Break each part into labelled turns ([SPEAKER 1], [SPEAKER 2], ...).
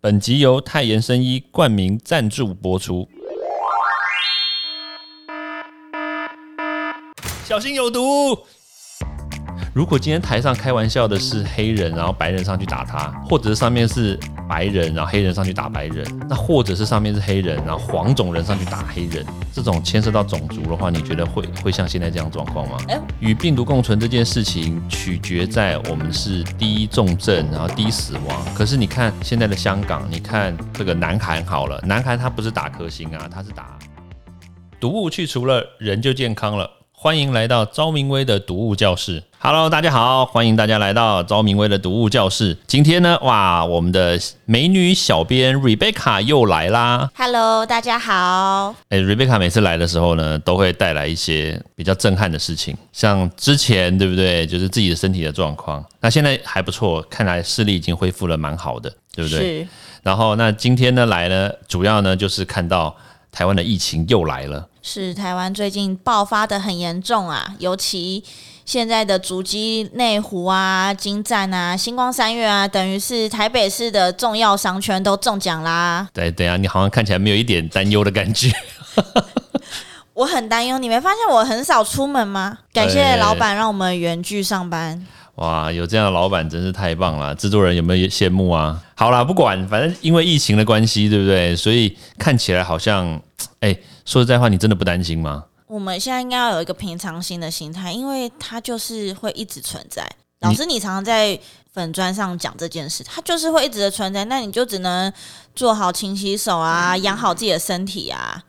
[SPEAKER 1] 本集由泰妍生医冠名赞助播出。小心有毒！如果今天台上开玩笑的是黑人，然后白人上去打他，或者是上面是白人，然后黑人上去打白人，那或者是上面是黑人，然后黄种人上去打黑人，这种牵涉到种族的话，你觉得会会像现在这样状况吗？与病毒共存这件事情取决在我们是低重症，然后低死亡。可是你看现在的香港，你看这个南韩好了，南韩它不是打颗星啊，它是打毒物去除了，人就健康了。欢迎来到昭明威的读物教室。Hello，大家好，欢迎大家来到昭明威的读物教室。今天呢，哇，我们的美女小编 Rebecca 又来啦。
[SPEAKER 2] Hello，大家好。
[SPEAKER 1] 哎，Rebecca 每次来的时候呢，都会带来一些比较震撼的事情，像之前对不对？就是自己的身体的状况。那现在还不错，看来视力已经恢复了蛮好的，对不对？
[SPEAKER 2] 是。
[SPEAKER 1] 然后那今天呢来呢，主要呢就是看到台湾的疫情又来了。
[SPEAKER 2] 是台湾最近爆发的很严重啊，尤其现在的竹基内湖啊、金站啊、星光三月啊，等于是台北市的重要商圈都中奖啦。
[SPEAKER 1] 对，对啊你好像看起来没有一点担忧的感觉。
[SPEAKER 2] 我很担忧，你没发现我很少出门吗？感谢老板让我们远距上班。
[SPEAKER 1] 哇，有这样的老板真是太棒了！制作人有没有羡慕啊？好啦，不管，反正因为疫情的关系，对不对？所以看起来好像，哎，说实在话，你真的不担心吗？
[SPEAKER 2] 我们现在应该要有一个平常心的心态，因为它就是会一直存在。老师，你常常在粉砖上讲这件事，它就是会一直的存在。那你就只能做好勤洗手啊，养好自己的身体啊。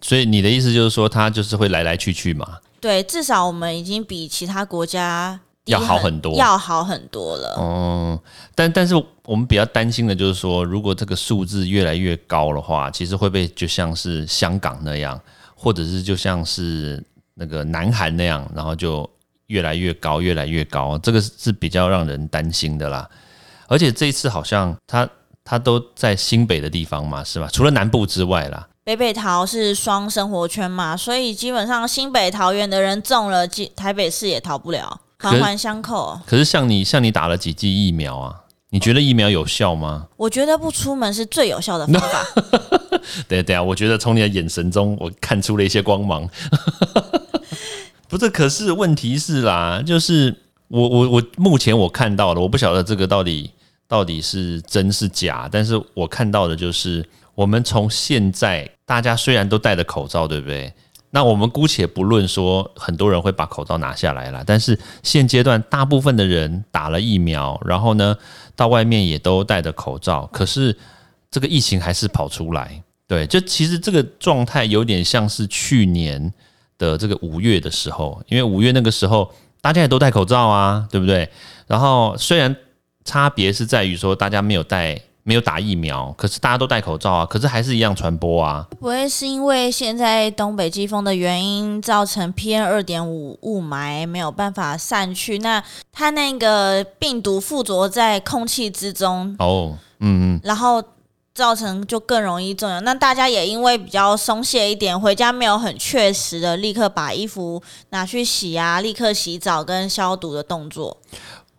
[SPEAKER 1] 所以你的意思就是说，它就是会来来去去嘛？
[SPEAKER 2] 对，至少我们已经比其他国家。
[SPEAKER 1] 要好很多，
[SPEAKER 2] 要好很多了。
[SPEAKER 1] 哦，但但是我们比较担心的就是说，如果这个数字越来越高的话，其实会不会就像是香港那样，或者是就像是那个南韩那样，然后就越来越高，越来越高，这个是比较让人担心的啦。而且这一次好像他他都在新北的地方嘛，是吧？除了南部之外啦，
[SPEAKER 2] 北北桃是双生活圈嘛，所以基本上新北桃园的人中了，台北市也逃不了。环环相扣。
[SPEAKER 1] 可是像你，像你打了几剂疫苗啊？你觉得疫苗有效吗？
[SPEAKER 2] 我觉得不出门是最有效的方法。
[SPEAKER 1] 等等下，我觉得从你的眼神中，我看出了一些光芒。不是，可是问题是啦，就是我我我目前我看到的，我不晓得这个到底到底是真是假，但是我看到的就是，我们从现在大家虽然都戴着口罩，对不对？那我们姑且不论说很多人会把口罩拿下来了，但是现阶段大部分的人打了疫苗，然后呢到外面也都戴着口罩，可是这个疫情还是跑出来。对，就其实这个状态有点像是去年的这个五月的时候，因为五月那个时候大家也都戴口罩啊，对不对？然后虽然差别是在于说大家没有戴。没有打疫苗，可是大家都戴口罩啊，可是还是一样传播啊。
[SPEAKER 2] 不会是因为现在东北季风的原因，造成 PM 二点五雾霾没有办法散去，那它那个病毒附着在空气之中
[SPEAKER 1] 哦，嗯嗯，
[SPEAKER 2] 然后造成就更容易中奖。那大家也因为比较松懈一点，回家没有很确实的立刻把衣服拿去洗啊，立刻洗澡跟消毒的动作。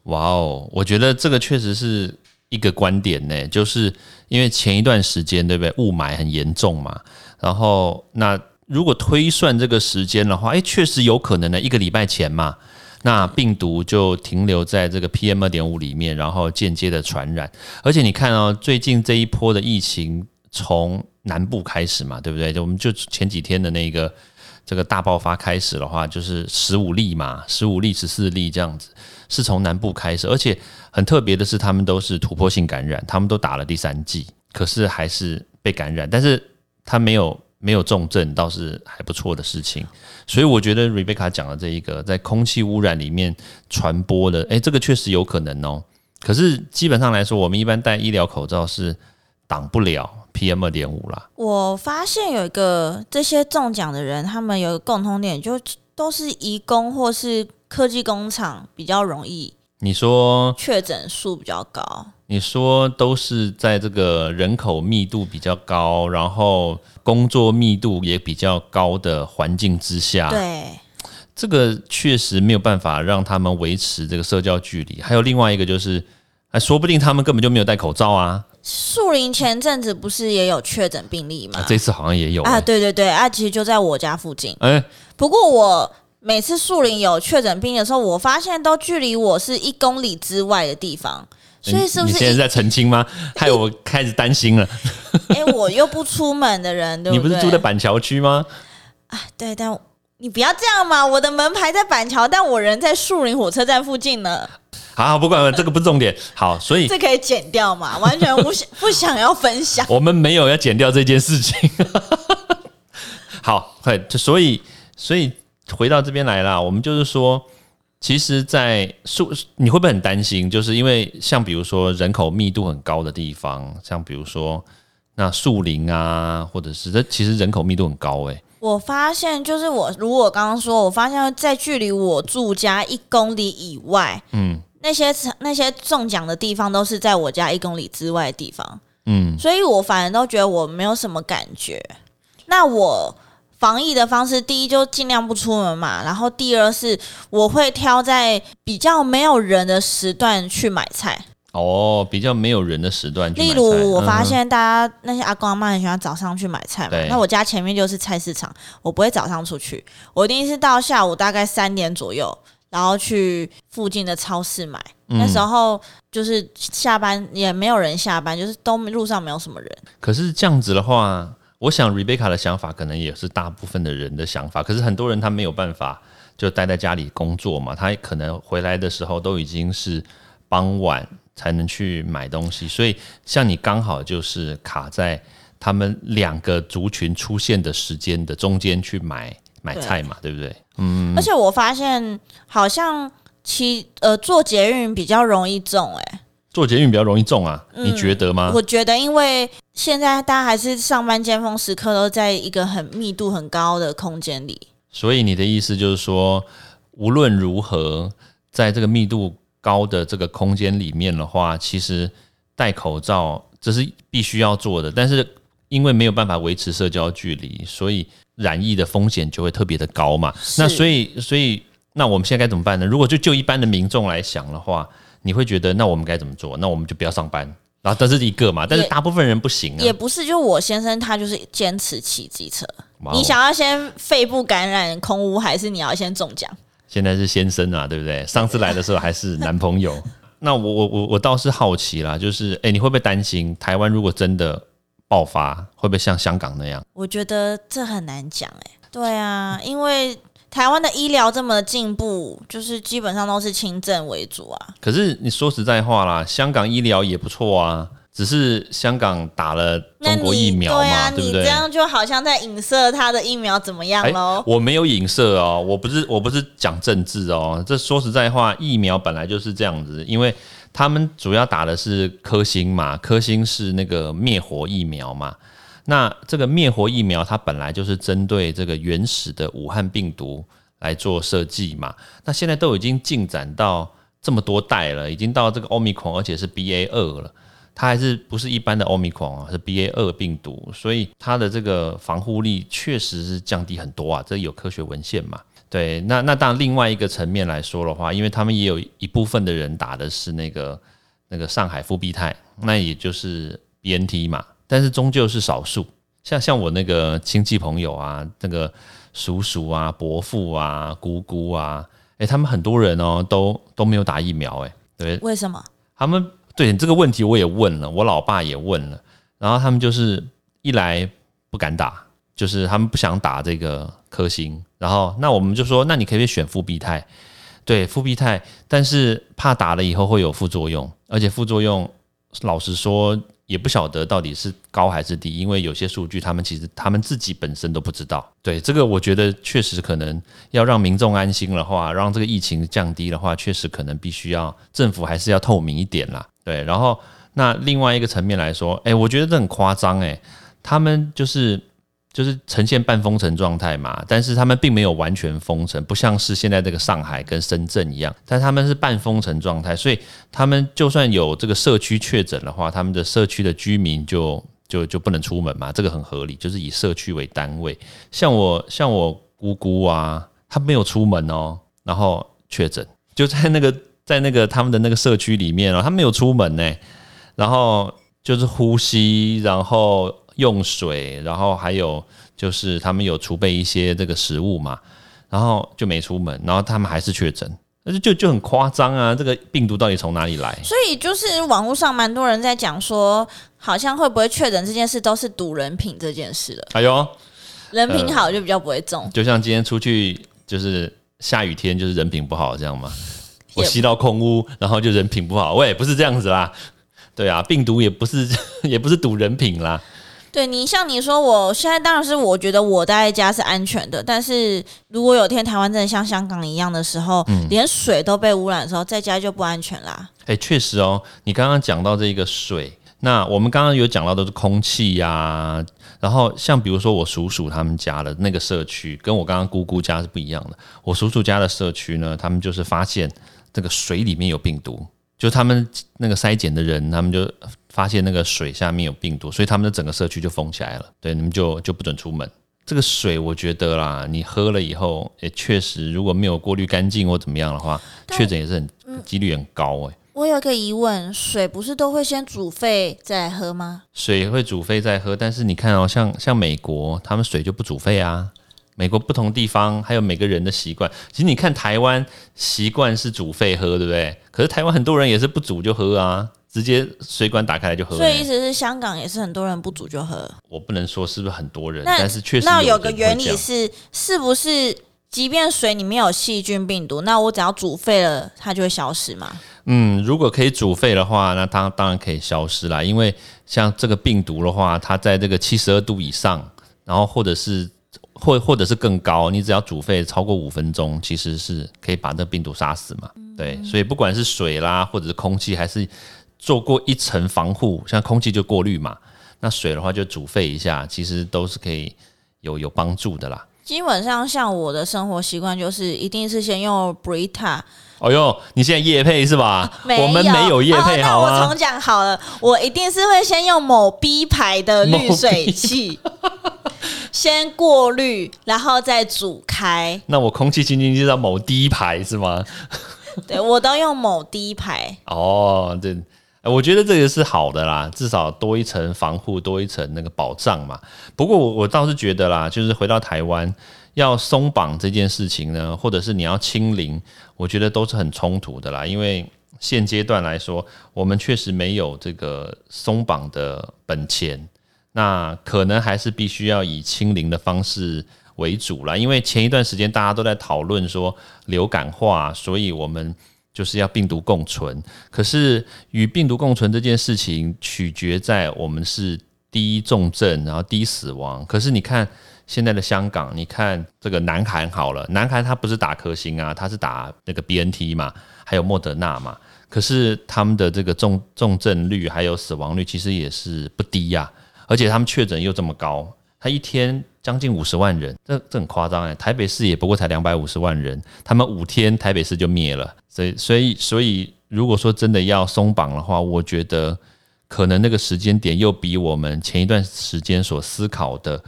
[SPEAKER 1] 哇哦，我觉得这个确实是。一个观点呢，就是因为前一段时间对不对，雾霾很严重嘛，然后那如果推算这个时间的话，哎，确实有可能呢，一个礼拜前嘛，那病毒就停留在这个 PM 二点五里面，然后间接的传染。而且你看哦，最近这一波的疫情从南部开始嘛，对不对？就我们就前几天的那个这个大爆发开始的话，就是十五例嘛，十五例、十四例这样子。是从南部开始，而且很特别的是，他们都是突破性感染，他们都打了第三剂，可是还是被感染，但是他没有没有重症，倒是还不错的事情。所以我觉得 Rebecca 讲的这一个在空气污染里面传播的，诶，这个确实有可能哦。可是基本上来说，我们一般戴医疗口罩是挡不了 PM 二点五啦。
[SPEAKER 2] 我发现有一个这些中奖的人，他们有个共同点，就都是移工或是。科技工厂比较容易，
[SPEAKER 1] 你说
[SPEAKER 2] 确诊数比较高，
[SPEAKER 1] 你说都是在这个人口密度比较高，然后工作密度也比较高的环境之下，
[SPEAKER 2] 对，
[SPEAKER 1] 这个确实没有办法让他们维持这个社交距离。还有另外一个就是，哎，说不定他们根本就没有戴口罩啊。
[SPEAKER 2] 树林前阵子不是也有确诊病例吗？
[SPEAKER 1] 啊，这次好像也有、
[SPEAKER 2] 啊，
[SPEAKER 1] 欸。
[SPEAKER 2] 对对对，啊，其实就在我家附近。
[SPEAKER 1] 哎、
[SPEAKER 2] 不过我每次树林有确诊病例的时候，我发现都距离我是一公里之外的地方，所以是不是一？
[SPEAKER 1] 你现在在澄清吗？害我开始担心了。
[SPEAKER 2] 哎、我又不出门的人，对
[SPEAKER 1] 你
[SPEAKER 2] 不对？
[SPEAKER 1] 不是住在板桥区吗？
[SPEAKER 2] 啊对，但你不要这样嘛！我的门牌在板桥，但我人在树林火车站附近呢，
[SPEAKER 1] 好好，不管了，这个不是重点。好，所以
[SPEAKER 2] 这可以剪掉嘛？完全不想不想要分享。
[SPEAKER 1] 我们没有要剪掉这件事情。好，对，所以所以回到这边来啦，我们就是说，其实，在树你会不会很担心？就是因为像比如说人口密度很高的地方，像比如说那树林啊，或者是这其实人口密度很高诶、
[SPEAKER 2] 我发现，就是我如果刚刚说，我发现在距离我住家一公里以外，
[SPEAKER 1] 嗯
[SPEAKER 2] 那些那些中奖的地方都是在我家一公里之外的地方，
[SPEAKER 1] 嗯，
[SPEAKER 2] 所以我反而都觉得我没有什么感觉。那我防疫的方式，第一就尽量不出门嘛，然后第二是我会挑在比较没有人的时段去买菜。
[SPEAKER 1] 哦，比较没有人的时段去
[SPEAKER 2] 例，如，我发现大家那些阿公阿妈很喜欢早上去买菜嘛，那我家前面就是菜市场，我不会早上出去，我一定是到下午大概三点左右，然后去附近的超市买。
[SPEAKER 1] 嗯
[SPEAKER 2] 那时候就是下班也没有人下班，就是都路上没有什么人。
[SPEAKER 1] 可是这样子的话，我想 Rebecca 的想法可能也是大部分的人的想法。可是很多人他没有办法就待在家里工作嘛，他可能回来的时候都已经是傍晚才能去买东西，所以像你刚好就是卡在他们两个族群出现的时间的中间去买买菜嘛，对不对？
[SPEAKER 2] 嗯而且我发现好像骑呃坐捷运比较容易中、欸，
[SPEAKER 1] 做捷运比较容易中啊，你觉得吗？
[SPEAKER 2] 我觉得因为现在大家还是上班尖峰时刻都在一个很密度很高的空间里。
[SPEAKER 1] 所以你的意思就是说，无论如何，在这个密度高的这个空间里面的话，其实戴口罩这是必须要做的，但是因为没有办法维持社交距离，所以染疫的风险就会特别的高嘛。那所以，所以那我们现在该怎么办呢？如果就就一般的民众来想的话，你会觉得那我们该怎么做？那我们就不要上班。然后这是一个嘛，但是大部分人不行啊。
[SPEAKER 2] 也不是，就我先生他就是坚持骑机车。你想要先肺部感染空污，还是你要先中奖？
[SPEAKER 1] 现在是先生啊，对不对？上次来的时候还是男朋友。那我我我我倒是好奇啦，就是哎、你会不会担心台湾如果真的爆发，会不会像香港那样？
[SPEAKER 2] 我觉得这很难讲哎、对啊，因为台湾的医疗这么进步，就是基本上都是轻症为主啊。
[SPEAKER 1] 可是你说实在话啦，香港医疗也不错啊，只是香港打了中国疫苗嘛，
[SPEAKER 2] 对啊，
[SPEAKER 1] 对不对？
[SPEAKER 2] 你这样就好像在影射他的疫苗怎么样
[SPEAKER 1] 哎
[SPEAKER 2] 喽？
[SPEAKER 1] 我没有影射哦，我不是我不是讲政治哦，这说实在话，疫苗本来就是这样子，因为他们主要打的是科兴嘛，科兴是那个灭活疫苗嘛。那这个灭活疫苗，它本来就是针对这个原始的武汉病毒来做设计嘛。那现在都已经进展到这么多代了，已经到这个 Omicron，而且是 BA 二了。它还是不是一般的 Omicron 啊，是 BA 二病毒，所以它的这个防护力确实是降低很多啊，这有科学文献嘛？对，那那当然另外一个层面来说的话，因为他们也有一部分的人打的是那个那个上海复必泰，那也就是 BNT 嘛，但是终究是少数。像像我那个亲戚朋友啊，那个叔叔啊、伯父啊、姑姑啊，诶，他们很多人哦，都都没有打疫苗，诶，对，
[SPEAKER 2] 为什么？
[SPEAKER 1] 他们对这个问题我也问了，我老爸也问了，然后他们就是一来不敢打，就是他们不想打这个科兴，然后那我们就说，那你可以选复必泰？对，复必泰，但是怕打了以后会有副作用，而且副作用老实说也不晓得到底是高还是低，因为有些数据他们其实他们自己本身都不知道。对，这个我觉得确实可能要让民众安心的话，让这个疫情降低的话，确实可能必须要政府还是要透明一点啦。对，然后那另外一个层面来说，哎，我觉得这很夸张哎，他们就是就是呈现半封城状态嘛，但是他们并没有完全封城，不像是现在这个上海跟深圳一样，但他们是半封城状态，所以他们就算有这个社区确诊的话，他们的社区的居民就就就不能出门嘛，这个很合理，就是以社区为单位。像我像我姑姑啊，她没有出门哦，然后确诊，就在那个在那个他们的那个社区里面哦，她没有出门呢，然后就是呼吸，然后用水，然后还有就是他们有储备一些这个食物嘛，然后就没出门，然后他们还是确诊，那就就就很夸张啊！这个病毒到底从哪里来？
[SPEAKER 2] 所以就是网络上蛮多人在讲说，好像会不会确诊这件事都是赌人品这件事了。
[SPEAKER 1] 哎呦，
[SPEAKER 2] 人品好就比较不会中，
[SPEAKER 1] 就像今天出去就是下雨天，就是人品不好这样吗？我吸到空屋，然后就人品不好，喂，不是这样子啦。对啊，病毒也不是 也不是赌人品啦。
[SPEAKER 2] 对你像你说，我现在当然是我觉得我待在家是安全的，但是如果有天台湾真的像香港一样的时候，
[SPEAKER 1] 嗯
[SPEAKER 2] 连水都被污染的时候，在家就不安全啦。
[SPEAKER 1] 哎，确实哦，你刚刚讲到这个水，那我们刚刚有讲到的是空气呀、然后像比如说我叔叔他们家的那个社区，跟我刚刚姑姑家是不一样的。我叔叔家的社区呢，他们就是发现这个水里面有病毒，就他们那个筛检的人，他们就发现那个水下面有病毒，所以他们的整个社区就封起来了。对，你们就就不准出门。这个水，我觉得啦，你喝了以后，也确实如果没有过滤干净或怎么样的话，确诊也是很几率很高哎、
[SPEAKER 2] 我有个疑问，水不是都会先煮沸再喝吗？
[SPEAKER 1] 水会煮沸再喝，但是你看哦，像像美国，他们水就不煮沸啊。美国不同地方还有每个人的习惯，其实你看台湾习惯是煮沸喝，对不对？可是台湾很多人也是不煮就喝啊，直接水管打开来就喝。
[SPEAKER 2] 所以意思是香港也是很多人不煮就喝。
[SPEAKER 1] 我不能说是不是很多人，但是确实
[SPEAKER 2] 那有
[SPEAKER 1] 有
[SPEAKER 2] 个原理是，是不是即便水里面有细菌病毒，那我只要煮沸了，它就会消失吗？
[SPEAKER 1] 嗯，如果可以煮沸的话，那它当然可以消失啦。因为像这个病毒的话，它在这个七十二度以上，然后或者是或或者是更高，你只要煮沸超过五分钟，其实是可以把这个病毒杀死嘛。对，所以不管是水啦，或者是空气，还是做过一层防护，像空气就过滤嘛，那水的话就煮沸一下，其实都是可以有有帮助的啦。
[SPEAKER 2] 基本上像我的生活习惯就是，一定是先用 Brita，
[SPEAKER 1] 哦哟，你现在夜配是吧？我们没有夜配，
[SPEAKER 2] 哦、
[SPEAKER 1] 好
[SPEAKER 2] 我重讲好了，我一定是会先用某 B 牌的滤水器，先过滤，然后再煮开。
[SPEAKER 1] 那我空气清净机叫某 D 牌是吗？
[SPEAKER 2] 对我都用某 D 牌。
[SPEAKER 1] 哦，对，呃我觉得这个是好的啦，至少多一层防护，多一层那个保障嘛。不过我我倒是觉得啦，就是回到台湾要松绑这件事情呢，或者是你要清零，我觉得都是很冲突的啦，因为。现阶段来说，我们确实没有这个松绑的本钱，那可能还是必须要以清零的方式为主啦。因为前一段时间大家都在讨论说流感化，所以我们就是要病毒共存。可是与病毒共存这件事情，取决在我们是低重症，然后低死亡。可是你看现在的香港，你看这个南韩好了，南韩它不是打科兴啊，它是打那个 BNT 嘛，还有莫德纳嘛。可是他们的这个重重症率还有死亡率其实也是不低呀、而且他们确诊又这么高，他一天将近五十万人，这这很夸张哎！台北市也不过才两百五十万人，他们五天台北市就灭了，所以所以所以如果说真的要松绑的话，我觉得可能那个时间点又比我们前一段时间所思考的，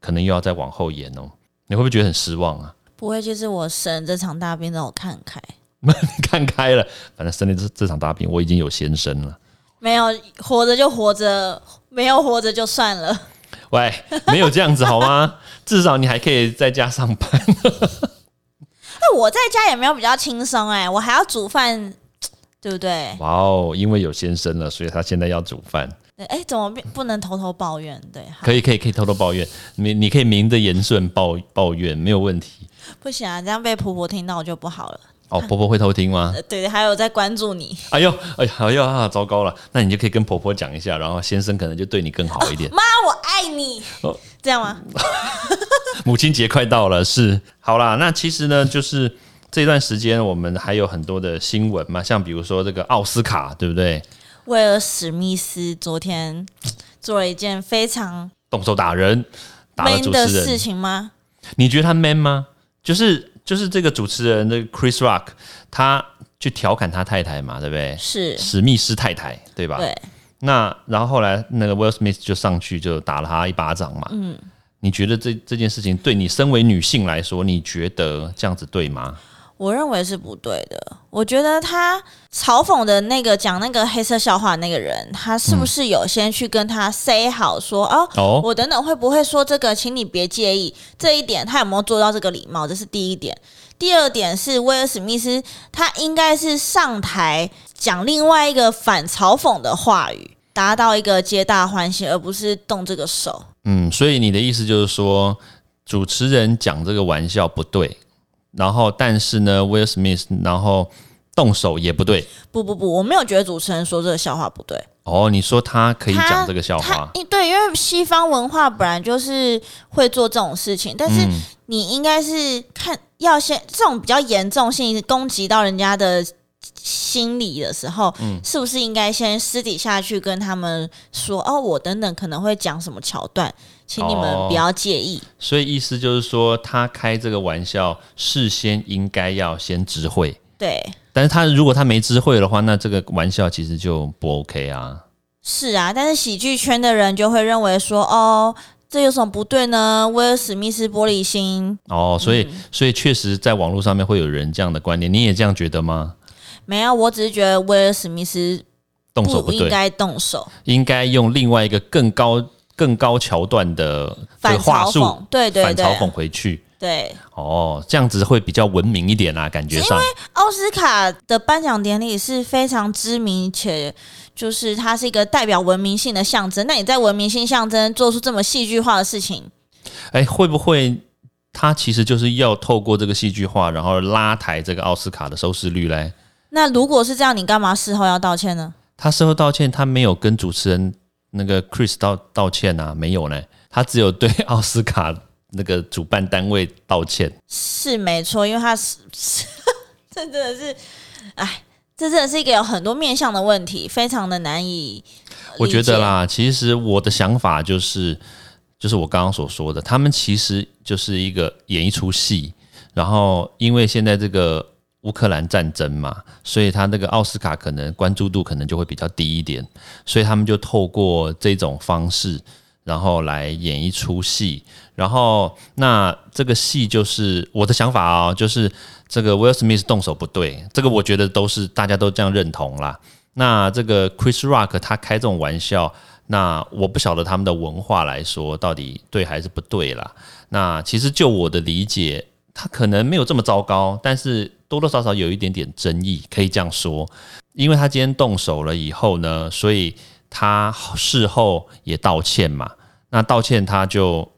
[SPEAKER 1] 可能又要再往后延哦。你会不会觉得很失望啊？
[SPEAKER 2] 不会，就是我生这场大病让我看开。
[SPEAKER 1] 你看开了，反正生了这这场大病，我已经有先生了。
[SPEAKER 2] 没有活着就活着，没有活着就算了。
[SPEAKER 1] 喂，没有这样子好吗？至少你还可以在家上班。
[SPEAKER 2] 那我在家也没有比较轻松哎，我还要煮饭，对不对？
[SPEAKER 1] 哇哦，因为有先生了，所以他现在要煮饭。
[SPEAKER 2] 哎哎，怎么变不能偷偷抱怨？对，
[SPEAKER 1] 可以，可以，可以偷偷抱怨。你你可以名正言顺抱抱怨，没有问题。
[SPEAKER 2] 不行啊，这样被婆婆听到就不好了。
[SPEAKER 1] 哦，婆婆会偷听吗？
[SPEAKER 2] 呃，对，还有在关注你，
[SPEAKER 1] 哎呦，哎呀，哎呦啊，糟糕了！那你就可以跟婆婆讲一下，然后先生可能就对你更好一点。
[SPEAKER 2] 妈，我爱你，
[SPEAKER 1] 哦
[SPEAKER 2] 这样吗？
[SPEAKER 1] 母亲节快到了，是好啦。那其实呢，就是这段时间我们还有很多的新闻嘛，像比如说这个奥斯卡，对不对？
[SPEAKER 2] 威尔史密斯昨天做了一件非常
[SPEAKER 1] 动手打人，打了
[SPEAKER 2] man
[SPEAKER 1] 主
[SPEAKER 2] 的事
[SPEAKER 1] 人，
[SPEAKER 2] 情吗？
[SPEAKER 1] 你觉得他 man 吗？就是就是这个主持人的 Chris Rock，他去调侃他太太嘛，对不对？
[SPEAKER 2] 是，
[SPEAKER 1] 史密斯太太，对吧？
[SPEAKER 2] 对，
[SPEAKER 1] 那然后后来那个 Will Smith 就上去就打了他一巴掌嘛。嗯，你觉得这这件事情对你身为女性来说，你觉得这样子对吗？
[SPEAKER 2] 我认为是不对的。我觉得他嘲讽的那个讲那个黑色笑话那个人，他是不是有先去跟他 say 好说哦，
[SPEAKER 1] 哦，
[SPEAKER 2] 我等等会不会说这个，请你别介意。这一点他有没有做到这个礼貌？这是第一点。第二点是威尔史密斯，他应该是上台讲另外一个反嘲讽的话语，达到一个皆大欢喜，而不是动这个手。
[SPEAKER 1] 嗯，所以你的意思就是说，主持人讲这个玩笑不对，然后但是呢，Will Smith 然后动手也不对。
[SPEAKER 2] 不不不，我没有觉得主持人说这个笑话不对。
[SPEAKER 1] 哦，你说他可以
[SPEAKER 2] 他
[SPEAKER 1] 讲这个笑
[SPEAKER 2] 他
[SPEAKER 1] 话，
[SPEAKER 2] 因对，因为西方文化本来就是会做这种事情，但是
[SPEAKER 1] 嗯
[SPEAKER 2] 你应该是看要先这种比较严重性攻击到人家的心理的时候，
[SPEAKER 1] 嗯
[SPEAKER 2] 是不是应该先私底下去跟他们说哦，我等等可能会讲什么桥段，请你们
[SPEAKER 1] 哦
[SPEAKER 2] 不要介意。
[SPEAKER 1] 所以意思就是说，他开这个玩笑事先应该要先知会，
[SPEAKER 2] 对，
[SPEAKER 1] 但是他如果他没知会的话，那这个玩笑其实就不 OK 啊。
[SPEAKER 2] 是啊，但是喜剧圈的人就会认为说，哦，这有什么不对呢？威尔史密斯玻璃心，
[SPEAKER 1] 哦，所以、
[SPEAKER 2] 嗯
[SPEAKER 1] 所以确实在网络上面会有人这样的观点，你也这样觉得吗？
[SPEAKER 2] 没有，我只是觉得威尔史密斯
[SPEAKER 1] 动手对，
[SPEAKER 2] 不应该动手，
[SPEAKER 1] 应该用另外一个更高、更高桥段的
[SPEAKER 2] 反
[SPEAKER 1] 话术
[SPEAKER 2] 嘲讽，对对对，
[SPEAKER 1] 反嘲讽回去。
[SPEAKER 2] 对。
[SPEAKER 1] 哦，这样子会比较文明一点啊，感觉上。
[SPEAKER 2] 因为奥斯卡的颁奖典礼是非常知名且。就是它是一个代表文明性的象征。那你在文明性象征做出这么戏剧化的事情，
[SPEAKER 1] 哎，会不会他其实就是要透过这个戏剧化，然后拉抬这个奥斯卡的收视率嘞？
[SPEAKER 2] 那如果是这样，你干嘛事后要道歉呢？
[SPEAKER 1] 他事后道歉，他没有跟主持人那个 Chris 道道歉啊，没有呢，他只有对奥斯卡那个主办单位道歉。
[SPEAKER 2] 是没错，因为他是这真的是，哎，这真的是一个有很多面向的问题，非常的难以。
[SPEAKER 1] 我觉得，啦，其实我的想法就是，就是我刚刚所说的，他们其实就是一个演一出戏，然后因为现在这个乌克兰战争嘛，所以他那个奥斯卡可能关注度可能就会比较低一点，所以他们就透过这种方式，然后来演一出戏，然后那这个戏就是我的想法啊、就是这个 Will Smith 动手不对，这个我觉得都是大家都这样认同啦。那这个 Chris Rock 他开这种玩笑，那我不晓得他们的文化来说到底对还是不对啦。那其实就我的理解，他可能没有这么糟糕，但是多多少少有一点点争议，可以这样说。因为他今天动手了以后呢，所以他事后也道歉嘛。那道歉他就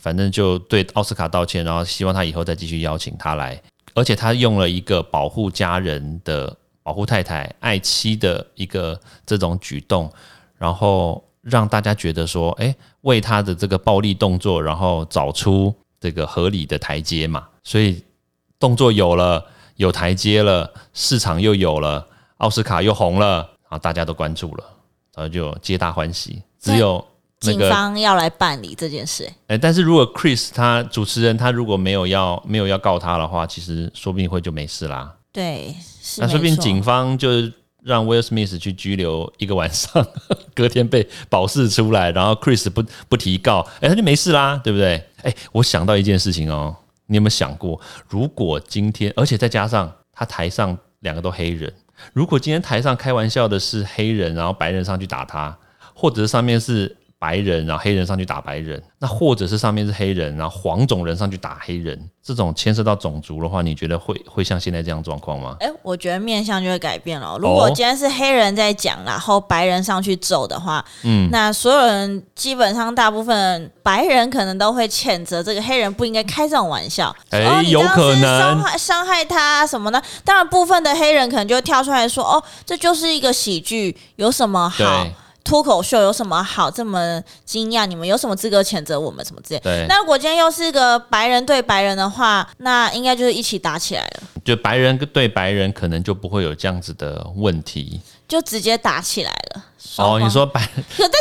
[SPEAKER 1] 反正就对奥斯卡道歉，然后希望他以后再继续邀请他来，而且他用了一个保护家人的。保护太太、爱妻的一个这种举动，然后让大家觉得说，哎，为他的这个暴力动作，然后找出这个合理的台阶嘛。所以动作有了，有台阶了，市场又有了，奥斯卡又红了，然后大家都关注了，然后就皆大欢喜。只有那
[SPEAKER 2] 警方要来办理这件事。
[SPEAKER 1] 哎，但是如果 Chris 他主持人他如果没有要没有要告他的话，其实说不定会就没事啦。
[SPEAKER 2] 对，是
[SPEAKER 1] 那说不定警方就是让 Will Smith 去拘留一个晚上，隔天被保释出来，然后 Chris 不不提告，哎，他就没事啦，对不对？哎，我想到一件事情哦，你有没有想过，如果今天，而且再加上他台上两个都黑人，如果今天台上开玩笑的是黑人，然后白人上去打他，或者上面是白人，然后黑人上去打白人，那或者是上面是黑人，然后黄种人上去打黑人，这种牵涉到种族的话，你觉得会会像现在这样状况吗？
[SPEAKER 2] 哎，我觉得面相就会改变了。如果
[SPEAKER 1] 哦
[SPEAKER 2] 今天是黑人在讲，然后白人上去揍的话，
[SPEAKER 1] 嗯，
[SPEAKER 2] 那所有人基本上大部分白人可能都会谴责这个黑人不应该开这种玩笑。
[SPEAKER 1] 哎
[SPEAKER 2] 哦，你这样
[SPEAKER 1] 有可能
[SPEAKER 2] 伤害伤害他什么的。当然，部分的黑人可能就会跳出来说：“哦，这就是一个喜剧，有什么好？
[SPEAKER 1] 对
[SPEAKER 2] 脱口秀有什么好这么惊讶？你们有什么资格谴责我们什么之类？”
[SPEAKER 1] 对，
[SPEAKER 2] 那如果今天又是个白人对白人的话，那应该就是一起打起来了，
[SPEAKER 1] 就白人对白人可能就不会有这样子的问题。
[SPEAKER 2] 就直接打起来了。
[SPEAKER 1] 哦，你说白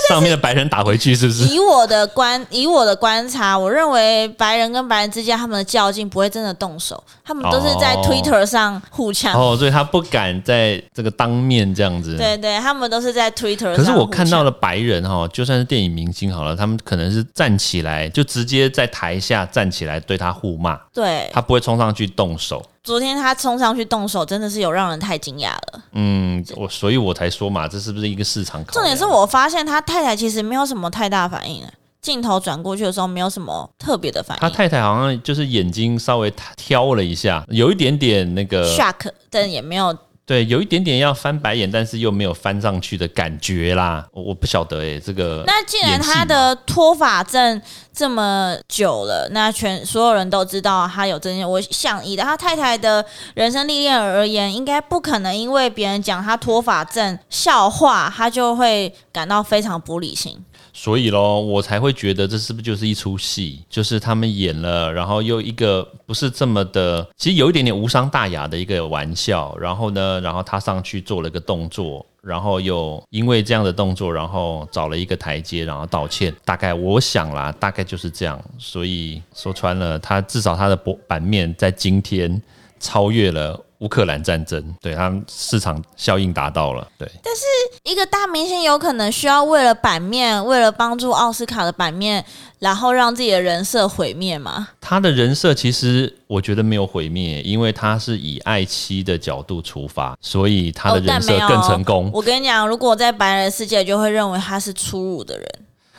[SPEAKER 1] 上面的白人打回去是不是？
[SPEAKER 2] 以我的观，以我的观察，我认为白人跟白人之间他们的较劲不会真的动手，他们都是在
[SPEAKER 1] 哦
[SPEAKER 2] Twitter 上互呛。
[SPEAKER 1] 哦，所以他不敢在这个当面这样子。。
[SPEAKER 2] 对对，他们都是在 Twitter 上。
[SPEAKER 1] 可是我看到了，白人哈，就算是电影明星好了，他们可能是站起来，就直接在台下站起来对他互骂，
[SPEAKER 2] 对，
[SPEAKER 1] 他不会冲上去动手。
[SPEAKER 2] 昨天他冲上去动手，真的是有让人太惊讶了。
[SPEAKER 1] 嗯，我所以，我才说嘛，这是不是一个市场？
[SPEAKER 2] 重点是我发现他太太其实没有什么太大反应，镜头转过去的时候没有什么特别的反应。
[SPEAKER 1] 他太太好像就是眼睛稍微挑了一下，有一点点那个
[SPEAKER 2] shock，但也没有。
[SPEAKER 1] 对，有一点点要翻白眼，但是又没有翻上去的感觉啦。我我不晓得哎，这个
[SPEAKER 2] 那既然他的脱发症这么久了，那全所有人都知道他有这些。我想以他太太的人生历练而言，应该不可能因为别人讲他脱发症笑话，他就会感到非常不理性。
[SPEAKER 1] 所以咯，我才会觉得这是不是就是一出戏？就是他们演了，然后又一个不是这么的，其实有一点点无伤大雅的一个玩笑。然后呢，然后他上去做了个动作，然后又因为这样的动作，然后找了一个台阶，然后道歉。大概我想啦，大概就是这样。所以说穿了，他至少他的博版面在今天超越了。乌克兰战争，对他们市场效应达到了，对。
[SPEAKER 2] 但是一个大明星有可能需要为了版面，为了帮助奥斯卡的版面，然后让自己的人设毁灭吗？
[SPEAKER 1] 他的人设其实我觉得没有毁灭，因为他是以爱妻的角度出发，所以他的人设更成功。
[SPEAKER 2] 我跟你讲，如果在白人世界，就会认为他是粗鲁的人。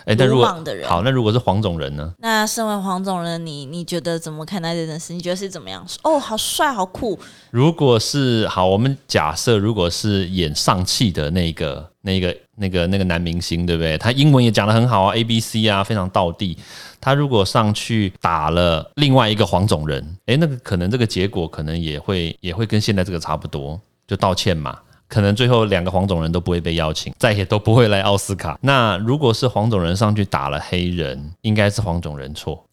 [SPEAKER 1] 哎，那如果好，那如果是黄种人呢？
[SPEAKER 2] 那身为黄种人，你你觉得怎么看待这件事？你觉得是怎么样？哦，好帅，好酷。
[SPEAKER 1] 如果是好，我们假设如果是演上汽的那个、那个、那个、那个男明星，对不对？他英文也讲得很好啊，A B C 啊，非常道地。他如果上去打了另外一个黄种人，哎，那个可能这个结果可能也会也会跟现在这个差不多，就道歉嘛。可能最后两个黄种人都不会被邀请，再也都不会来奥斯卡。那如果是黄种人上去打了黑人，应该是黄种人错。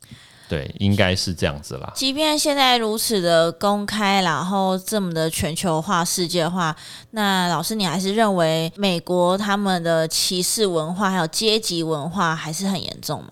[SPEAKER 1] 对，应该是这样子啦。
[SPEAKER 2] 即便现在如此的公开，然后这么的全球化、世界化，那老师，你还是认为美国他们的歧视文化还有阶级文化还是很严重吗？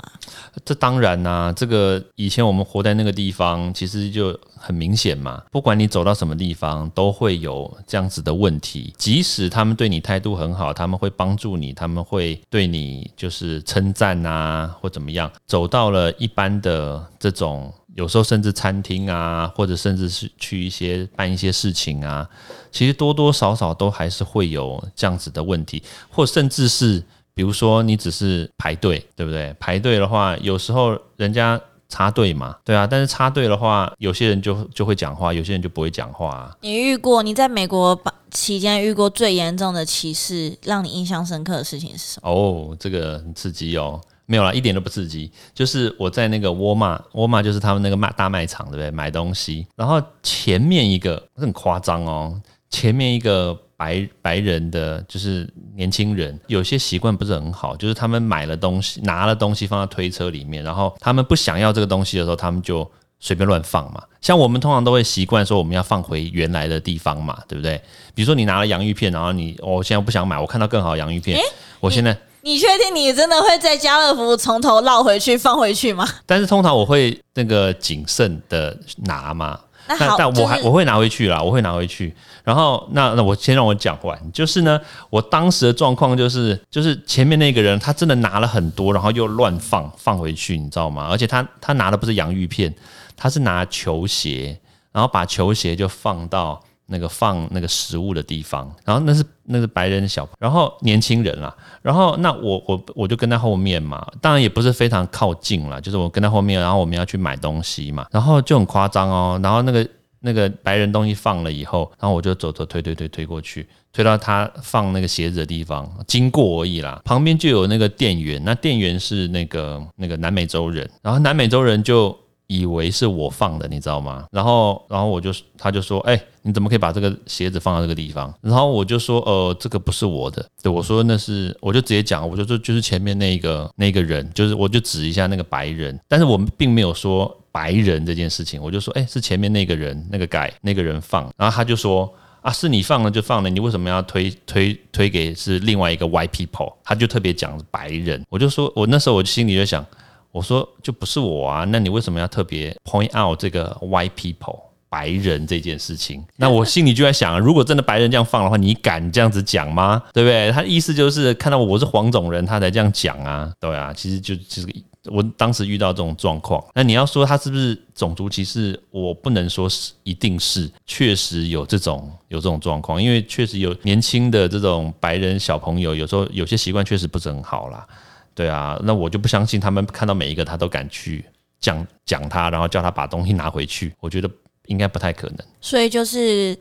[SPEAKER 1] 这当然啦，这个以前我们活在那个地方，其实就很明显嘛。不管你走到什么地方，都会有这样子的问题。即使他们对你态度很好，他们会帮助你，他们会对你就是称赞啊，或怎么样。走到了一般的这种，有时候甚至餐厅啊，或者甚至是去一些办一些事情啊，其实多多少少都还是会有这样子的问题，或甚至是。比如说，你只是排队，对不对？排队的话，有时候人家插队嘛，对啊。但是插队的话，有些人就就会讲话，有些人就不会讲话。
[SPEAKER 2] 你遇过你在美国期间遇过最严重的歧视，让你印象深刻的事情是什么？
[SPEAKER 1] 哦，这个很刺激哦。没有啦，一点都不刺激。就是我在那个沃尔玛，沃尔玛就是他们那个卖大卖场，对不对？买东西，然后前面一个很夸张哦，前面一个。白白人的就是年轻人，有些习惯不是很好，就是他们买了东西，拿了东西放在推车里面，然后他们不想要这个东西的时候，他们就随便乱放嘛。像我们通常都会习惯说我们要放回原来的地方嘛，对不对？比如说你拿了洋芋片，然后你我现在不想买，我看到更好的洋芋片，我现在
[SPEAKER 2] 你确定你真的会在家乐福从头绕回去放回去吗？
[SPEAKER 1] 但是通常我会那个谨慎的拿嘛。
[SPEAKER 2] 那
[SPEAKER 1] 但我还我会拿回去啦，我会拿回去。然后那那我先让我讲完，就是呢，我当时的状况就是，就是前面那个人他真的拿了很多，然后又乱放放回去，你知道吗？而且他他拿的不是洋芋片，他是拿球鞋，然后把球鞋就放到。那个放那个食物的地方，然后那是那是白人小，然后年轻人啦，然后那我我我就跟在后面嘛，当然也不是非常靠近了，就是我跟在后面，然后我们要去买东西嘛，然后就很夸张哦，然后那个那个白人东西放了以后，然后我就走走推推推推过去，推到他放那个鞋子的地方，经过而已啦，旁边就有那个店员，那店员是那个那个南美洲人，然后南美洲人就。以为是我放的，你知道吗？然后，然后我就，他就说，哎，你怎么可以把这个鞋子放到这个地方？然后我就说，呃，这个不是我的。对，我说那是，我就直接讲，我就说就是前面那个那个人，就是我就指一下那个白人，但是我们并没有说白人这件事情，我就说，哎，是前面那个人，那个改那个人放。然后他就说，啊，是你放了就放了，你为什么要推推推给是另外一个 white people？他就特别讲白人，我就说我那时候我心里就想。我说就不是我啊，那你为什么要特别 point out 这个 white people 白人这件事情？那我心里就在想，如果真的白人这样放的话，你敢这样子讲吗？对不对？他意思就是看到我是黄种人，他才这样讲啊，对啊，其实就其实我当时遇到这种状况，那你要说他是不是种族歧视，我不能说是一定是，确实有这种有这种状况，因为确实有年轻的这种白人小朋友，有时候有些习惯确实不是很好啦。对啊，那我就不相信他们看到每一个他都敢去讲讲他，然后叫他把东西拿回去，我觉得应该不太可能。
[SPEAKER 2] 所以就是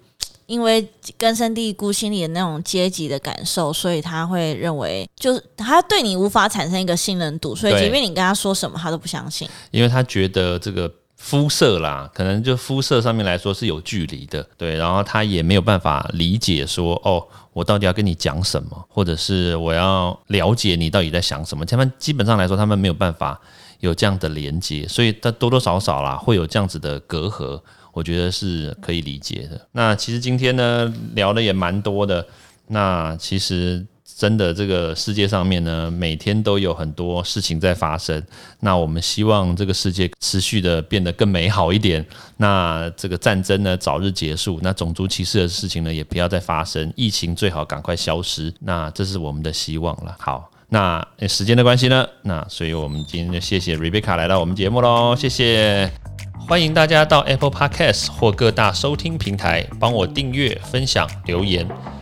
[SPEAKER 2] 因为根深蒂固心里的那种阶级的感受，所以他会认为，就是他对你无法产生一个信任度，所以
[SPEAKER 1] 对
[SPEAKER 2] 即便你跟他说什么，他都不相信。
[SPEAKER 1] 因为他觉得这个肤色啦，可能就肤色上面来说是有距离的，对，然后他也没有办法理解说，哦，我到底要跟你讲什么，或者是我要了解你到底在想什么，他们基本上来说，他们没有办法有这样的连接，所以他多多少少啦会有这样子的隔阂，我觉得是可以理解的。那其实今天呢聊的也蛮多的，那其实真的这个世界上面呢，每天都有很多事情在发生。那我们希望这个世界持续的变得更美好一点。那这个战争呢早日结束，那种族歧视的事情呢也不要再发生，疫情最好赶快消失。那这是我们的希望了。好。那时间的关系呢，那所以我们今天就谢谢 Rebecca 来到我们节目喽，谢谢。欢迎大家到 Apple Podcast 或各大收听平台帮我订阅、分享、留言。